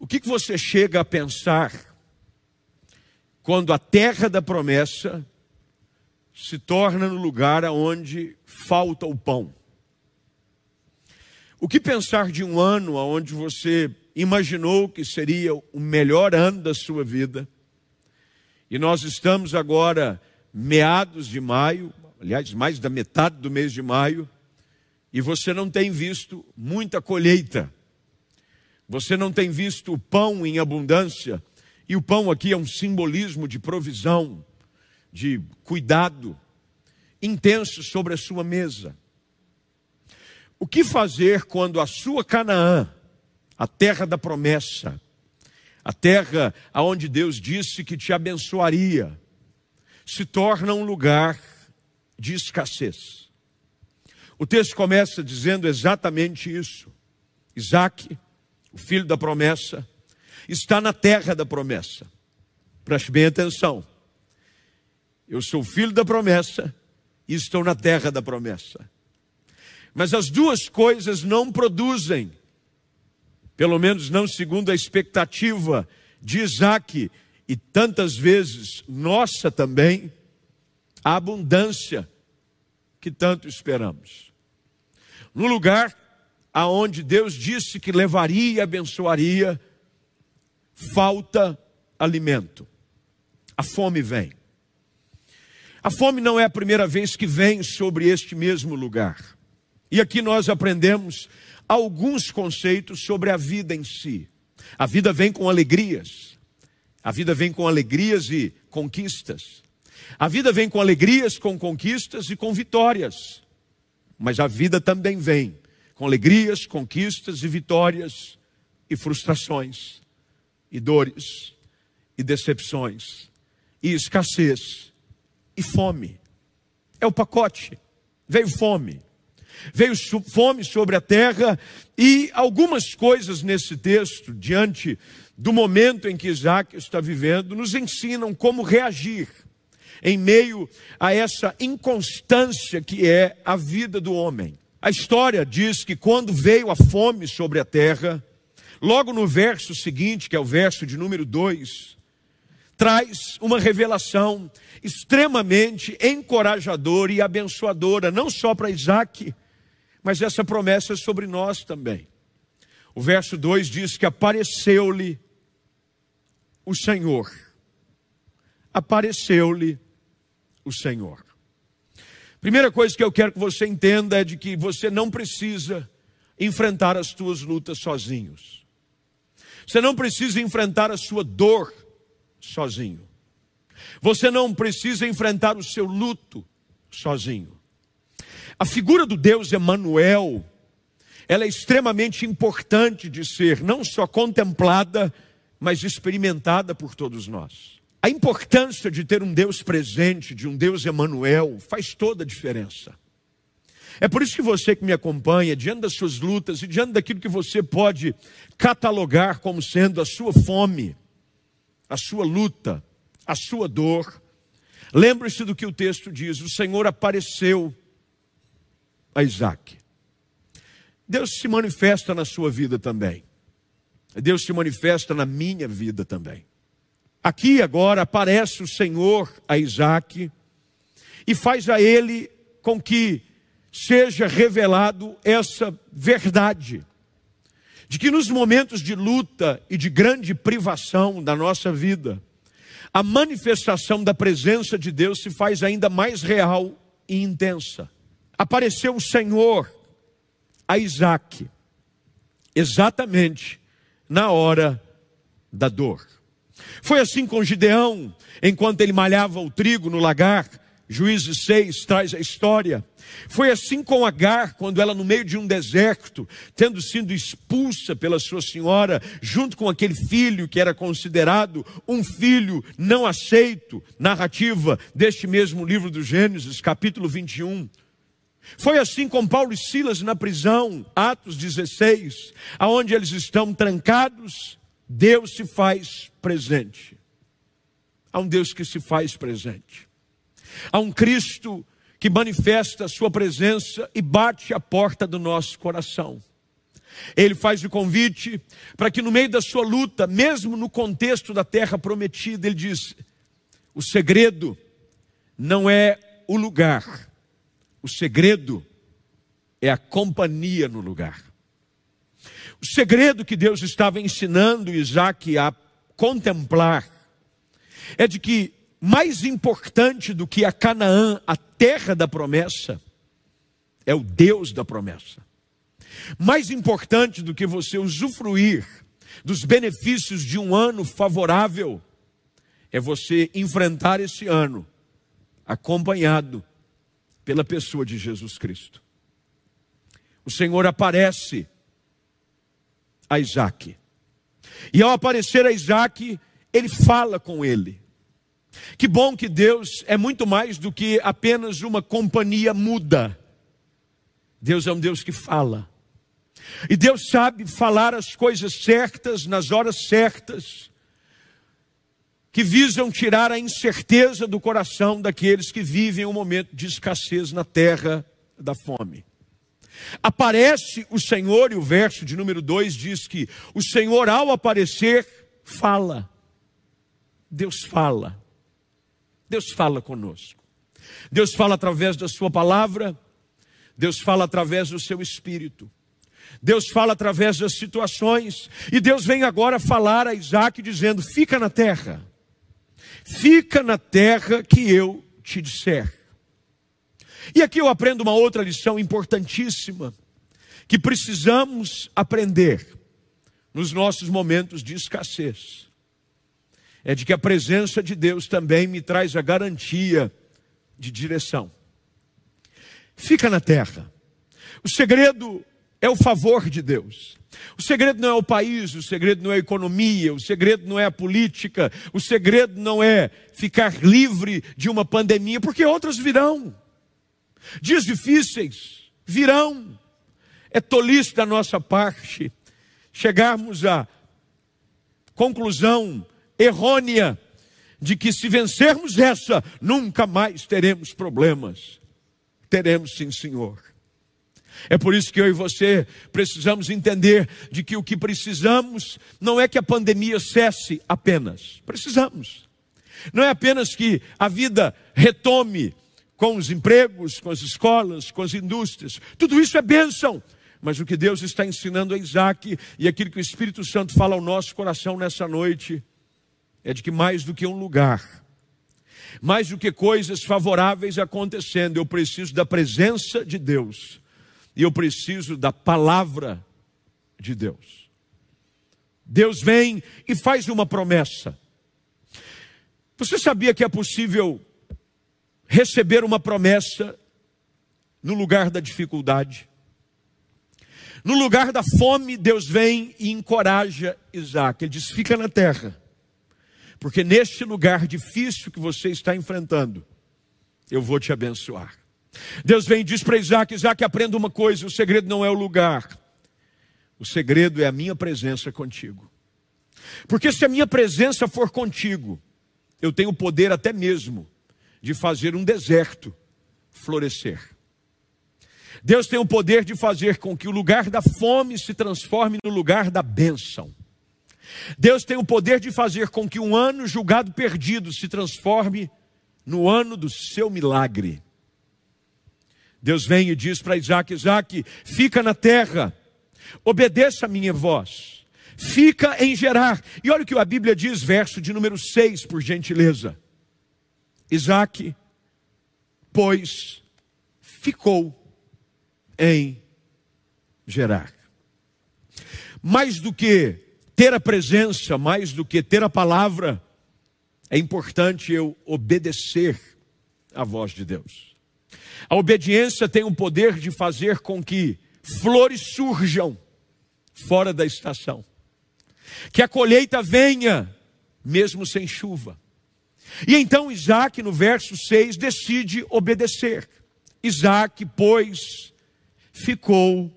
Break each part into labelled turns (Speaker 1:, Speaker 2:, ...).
Speaker 1: O que, que você chega a pensar quando a terra da promessa se torna no lugar onde falta o pão? O que pensar de um ano onde você imaginou que seria o melhor ano da sua vida? E nós estamos agora meados de maio, aliás, mais da metade do mês de maio, e você não tem visto muita colheita. Você não tem visto o pão em abundância, e o pão aqui é um simbolismo de provisão, de cuidado intenso sobre a sua mesa. O que fazer quando a sua Canaã, a terra da promessa, a terra aonde Deus disse que te abençoaria, se torna um lugar de escassez? O texto começa dizendo exatamente isso. Isaac, o filho da promessa, está na terra da promessa. Preste bem atenção. Eu sou filho da promessa e estou na terra da promessa. Mas as duas coisas não produzem, pelo menos não segundo a expectativa de Isaac e tantas vezes nossa também, a abundância que tanto esperamos. No lugar aonde Deus disse que levaria e abençoaria, falta alimento. A fome vem. A fome não é a primeira vez que vem sobre este mesmo lugar. E aqui nós aprendemos alguns conceitos sobre a vida em si. A vida vem com alegrias. A vida vem com alegrias e conquistas. A vida vem com alegrias, com conquistas e com vitórias. Mas a vida também vem com alegrias, conquistas e vitórias e frustrações e dores e decepções e escassez e fome. É o pacote. Veio fome veio fome sobre a terra e algumas coisas nesse texto, diante do momento em que Isaac está vivendo, nos ensinam como reagir em meio a essa inconstância que é a vida do homem. A história diz que quando veio a fome sobre a terra, logo no verso seguinte, que é o verso de número 2, traz uma revelação extremamente encorajadora e abençoadora, não só para Isaac, mas essa promessa é sobre nós também. O verso 2 diz que apareceu-lhe o Senhor. Apareceu-lhe o Senhor. Primeira coisa que eu quero que você entenda é de que você não precisa enfrentar as suas lutas sozinhos. Você não precisa enfrentar a sua dor sozinho. Você não precisa enfrentar o seu luto sozinho. A figura do Deus Emanuel, ela é extremamente importante de ser não só contemplada, mas experimentada por todos nós. A importância de ter um Deus presente, de um Deus Emanuel, faz toda a diferença. É por isso que você que me acompanha, diante das suas lutas e diante daquilo que você pode catalogar como sendo a sua fome, a sua luta, a sua dor, lembre-se do que o texto diz: o Senhor apareceu a Isaac. Deus se manifesta na sua vida também. Deus se manifesta na minha vida também. Aqui agora aparece o Senhor a Isaac e faz a ele com que seja revelado essa verdade de que nos momentos de luta e de grande privação da nossa vida, a manifestação da presença de Deus se faz ainda mais real e intensa apareceu o Senhor a Isaac, exatamente na hora da dor. Foi assim com Gideão, enquanto ele malhava o trigo no lagar, Juízes 6 traz a história. Foi assim com Agar, quando ela, no meio de um deserto, tendo sido expulsa pela sua senhora, junto com aquele filho que era considerado um filho não aceito, narrativa deste mesmo livro do Gênesis, capítulo 21. Foi assim com Paulo e Silas na prisão, Atos 16, aonde eles estão trancados, Deus se faz presente. Há um Deus que se faz presente. Há um Cristo que manifesta a sua presença e bate a porta do nosso coração. Ele faz o convite para que no meio da sua luta, mesmo no contexto da terra prometida, ele diz: o segredo não é o lugar, o segredo é a companhia no lugar. O segredo que Deus estava ensinando Isaac a contemplar é de que mais importante do que a Canaã, a terra da promessa, é o Deus da promessa. Mais importante do que você usufruir dos benefícios de um ano favorável, é você enfrentar esse ano acompanhado pela pessoa de Jesus Cristo. O Senhor aparece a Isaac. E ao aparecer a Isaac, ele fala com ele. Que bom que Deus é muito mais do que apenas uma companhia muda. Deus é um Deus que fala. E Deus sabe falar as coisas certas nas horas certas, que visam tirar a incerteza do coração daqueles que vivem um momento de escassez na terra da fome. Aparece o Senhor, e o verso de número 2 diz que o Senhor, ao aparecer, fala. Deus fala. Deus fala conosco. Deus fala através da Sua palavra, Deus fala através do seu espírito. Deus fala através das situações, e Deus vem agora falar a Isaac dizendo: Fica na terra, fica na terra que eu te disser. E aqui eu aprendo uma outra lição importantíssima, que precisamos aprender nos nossos momentos de escassez. É de que a presença de Deus também me traz a garantia de direção. Fica na terra. O segredo é o favor de Deus. O segredo não é o país, o segredo não é a economia, o segredo não é a política, o segredo não é ficar livre de uma pandemia, porque outras virão. Dias difíceis virão. É tolice da nossa parte chegarmos à conclusão errônea de que se vencermos essa, nunca mais teremos problemas. Teremos sim, Senhor. É por isso que eu e você precisamos entender de que o que precisamos não é que a pandemia cesse apenas. Precisamos. Não é apenas que a vida retome com os empregos, com as escolas, com as indústrias. Tudo isso é bênção. Mas o que Deus está ensinando a Isaac e aquilo que o Espírito Santo fala ao nosso coração nessa noite é de que mais do que um lugar, mais do que coisas favoráveis acontecendo, eu preciso da presença de Deus e eu preciso da palavra de Deus. Deus vem e faz uma promessa. Você sabia que é possível receber uma promessa no lugar da dificuldade. No lugar da fome, Deus vem e encoraja Isaac. Ele diz: fica na terra, porque neste lugar difícil que você está enfrentando, eu vou te abençoar. Deus vem e diz para Isaac: Isaac, aprenda uma coisa: o segredo não é o lugar, o segredo é a minha presença contigo. Porque se a minha presença for contigo, eu tenho poder até mesmo de fazer um deserto florescer. Deus tem o poder de fazer com que o lugar da fome se transforme no lugar da bênção. Deus tem o poder de fazer com que um ano julgado perdido se transforme no ano do seu milagre. Deus vem e diz para Isaac: Isaac, fica na terra, obedeça a minha voz, fica em Gerar. E olha o que a Bíblia diz, verso de número 6, por gentileza. Isaac, pois, ficou em Gerar. Mais do que ter a presença, mais do que ter a palavra, é importante eu obedecer à voz de Deus. A obediência tem o poder de fazer com que flores surjam fora da estação, que a colheita venha mesmo sem chuva e então Isaac, no verso 6, decide obedecer. Isaac, pois, ficou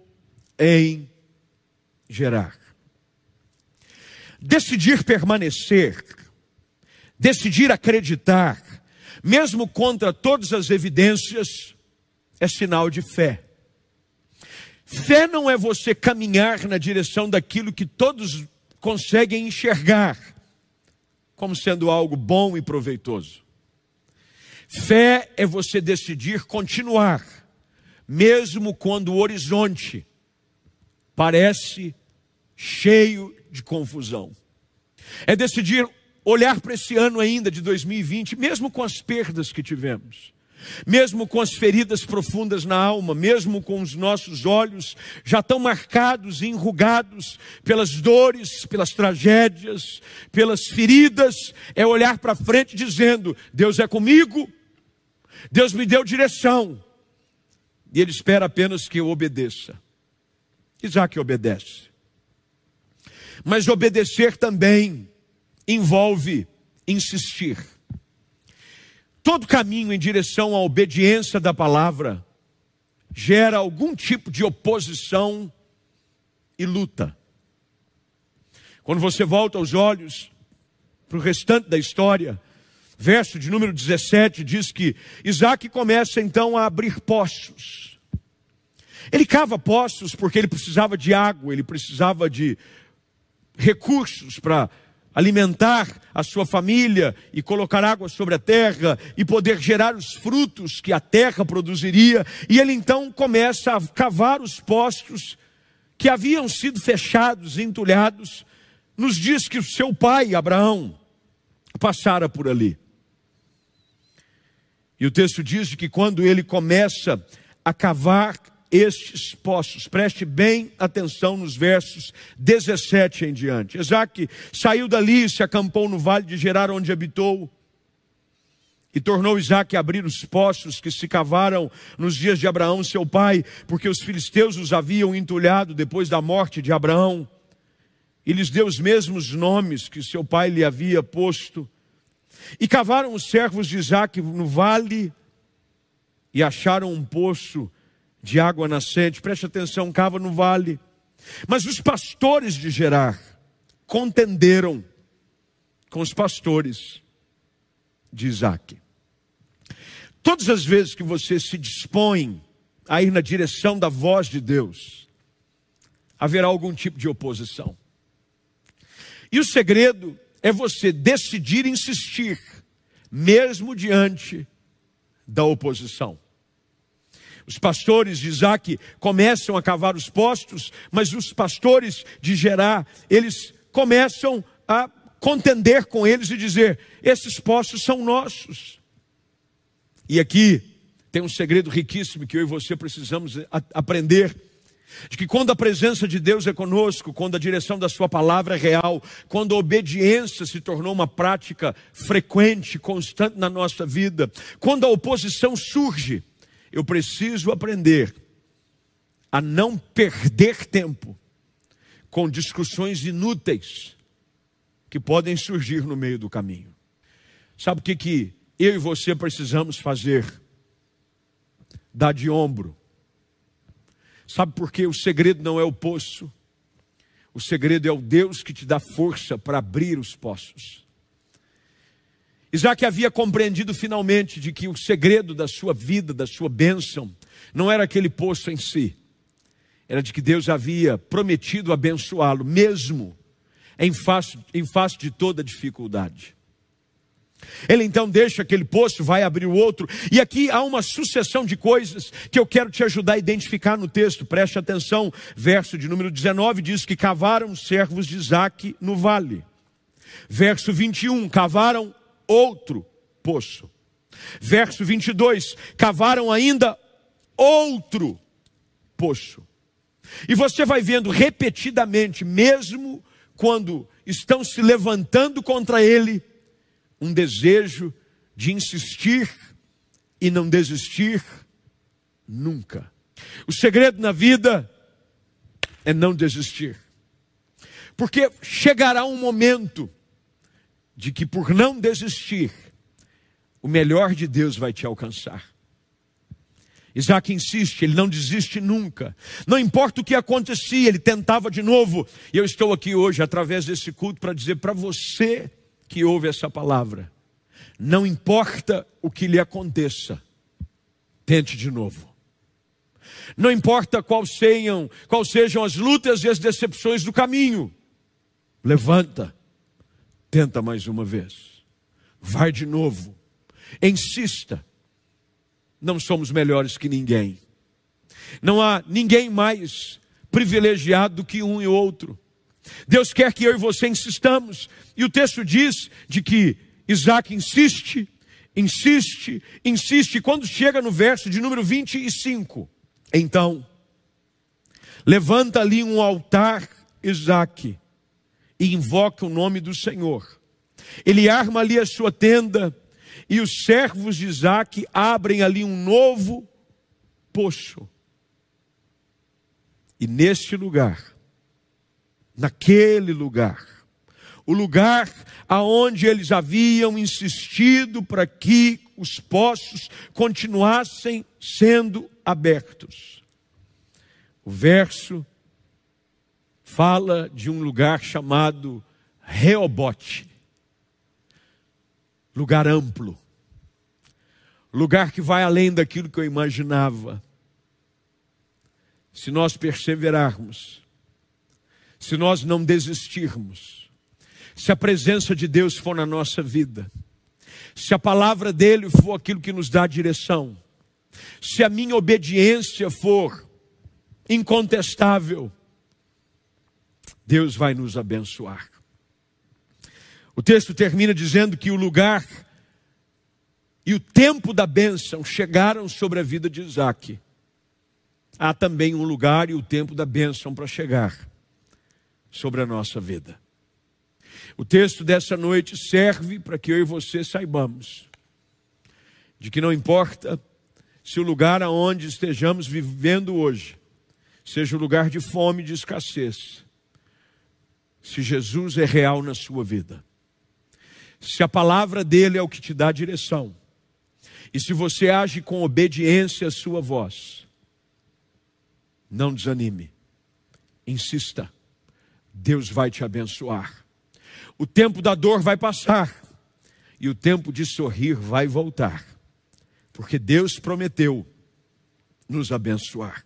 Speaker 1: em Gerar. Decidir permanecer, decidir acreditar, mesmo contra todas as evidências, é sinal de fé. Fé não é você caminhar na direção daquilo que todos conseguem enxergar como sendo algo bom e proveitoso. Fé é você decidir continuar, mesmo quando o horizonte parece cheio de confusão. É decidir olhar para esse ano ainda de 2020, mesmo com as perdas que tivemos, mesmo com as feridas profundas na alma, mesmo com os nossos olhos já tão marcados e enrugados pelas dores, pelas tragédias, pelas feridas, é olhar para frente dizendo: Deus é comigo, Deus me deu direção, e Ele espera apenas que eu obedeça. Isaac obedece. Mas obedecer também envolve insistir. Todo caminho em direção à obediência da palavra gera algum tipo de oposição e luta. Quando você volta os olhos para o restante da história, verso de número 17 diz que Isaac começa então a abrir poços. Ele cava poços porque ele precisava de água, ele precisava de recursos para alimentar a sua família e colocar água sobre a terra e poder gerar os frutos que a terra produziria. E ele então começa a cavar os postos que haviam sido fechados, entulhados, nos dias que o seu pai, Abraão, passara por ali. E o texto diz que quando ele começa a cavar estes poços. Preste bem atenção nos versos 17 em diante. Isaac saiu dali e se acampou no vale de Gerar, onde habitou. E tornou Isaac a abrir os poços que se cavaram nos dias de Abraão, seu pai, porque os filisteus os haviam entulhado depois da morte de Abraão. E lhes deu os mesmos nomes que seu pai lhe havia posto. E cavaram os servos de Isaac no vale e acharam um poço de água nascente, preste atenção, cava no vale. Mas os pastores de Gerar contenderam com os pastores de Isaac. Todas as vezes que você se dispõe a ir na direção da voz de Deus, haverá algum tipo de oposição. E o segredo é você decidir insistir, mesmo diante da oposição. Os pastores de Isaac começam a cavar os postos, mas os pastores de Gerá, eles começam a contender com eles e dizer: esses postos são nossos. E aqui tem um segredo riquíssimo que eu e você precisamos aprender. De que quando a presença de Deus é conosco, quando a direção da Sua palavra é real, quando a obediência se tornou uma prática frequente, constante na nossa vida, quando a oposição surge, eu preciso aprender a não perder tempo com discussões inúteis que podem surgir no meio do caminho. Sabe o que, que eu e você precisamos fazer? Dar de ombro. Sabe por que o segredo não é o poço? O segredo é o Deus que te dá força para abrir os poços. Isaac havia compreendido finalmente de que o segredo da sua vida, da sua bênção, não era aquele poço em si, era de que Deus havia prometido abençoá-lo, mesmo em face, em face de toda dificuldade. Ele então deixa aquele poço, vai abrir o outro, e aqui há uma sucessão de coisas que eu quero te ajudar a identificar no texto, preste atenção. Verso de número 19 diz que cavaram os servos de Isaac no vale. Verso 21, cavaram outro poço. Verso 22: cavaram ainda outro poço. E você vai vendo repetidamente, mesmo quando estão se levantando contra ele, um desejo de insistir e não desistir nunca. O segredo na vida é não desistir. Porque chegará um momento de que por não desistir, o melhor de Deus vai te alcançar. Isaac insiste, ele não desiste nunca. Não importa o que acontecia, ele tentava de novo. E eu estou aqui hoje, através desse culto, para dizer para você que ouve essa palavra: não importa o que lhe aconteça, tente de novo. Não importa qual sejam, qual sejam as lutas e as decepções do caminho. Levanta, tenta mais uma vez. Vai de novo. Insista. Não somos melhores que ninguém. Não há ninguém mais privilegiado do que um e outro. Deus quer que eu e você insistamos. E o texto diz de que Isaac insiste, insiste, insiste. Quando chega no verso de número 25, então, levanta ali um altar, Isaac, e invoca o nome do Senhor. Ele arma ali a sua tenda, e os servos de Isaac abrem ali um novo poço. E neste lugar, naquele lugar, o lugar aonde eles haviam insistido para que os poços continuassem sendo abertos. O verso fala de um lugar chamado Reobote, lugar amplo, lugar que vai além daquilo que eu imaginava. Se nós perseverarmos, se nós não desistirmos, se a presença de Deus for na nossa vida, se a palavra dele for aquilo que nos dá direção, se a minha obediência for incontestável, Deus vai nos abençoar. O texto termina dizendo que o lugar e o tempo da bênção chegaram sobre a vida de Isaac. Há também um lugar e o tempo da bênção para chegar sobre a nossa vida. O texto dessa noite serve para que eu e você saibamos de que não importa se o lugar aonde estejamos vivendo hoje seja um lugar de fome e de escassez, se Jesus é real na sua vida, se a palavra dele é o que te dá direção, e se você age com obediência à sua voz, não desanime, insista, Deus vai te abençoar. O tempo da dor vai passar e o tempo de sorrir vai voltar, porque Deus prometeu nos abençoar.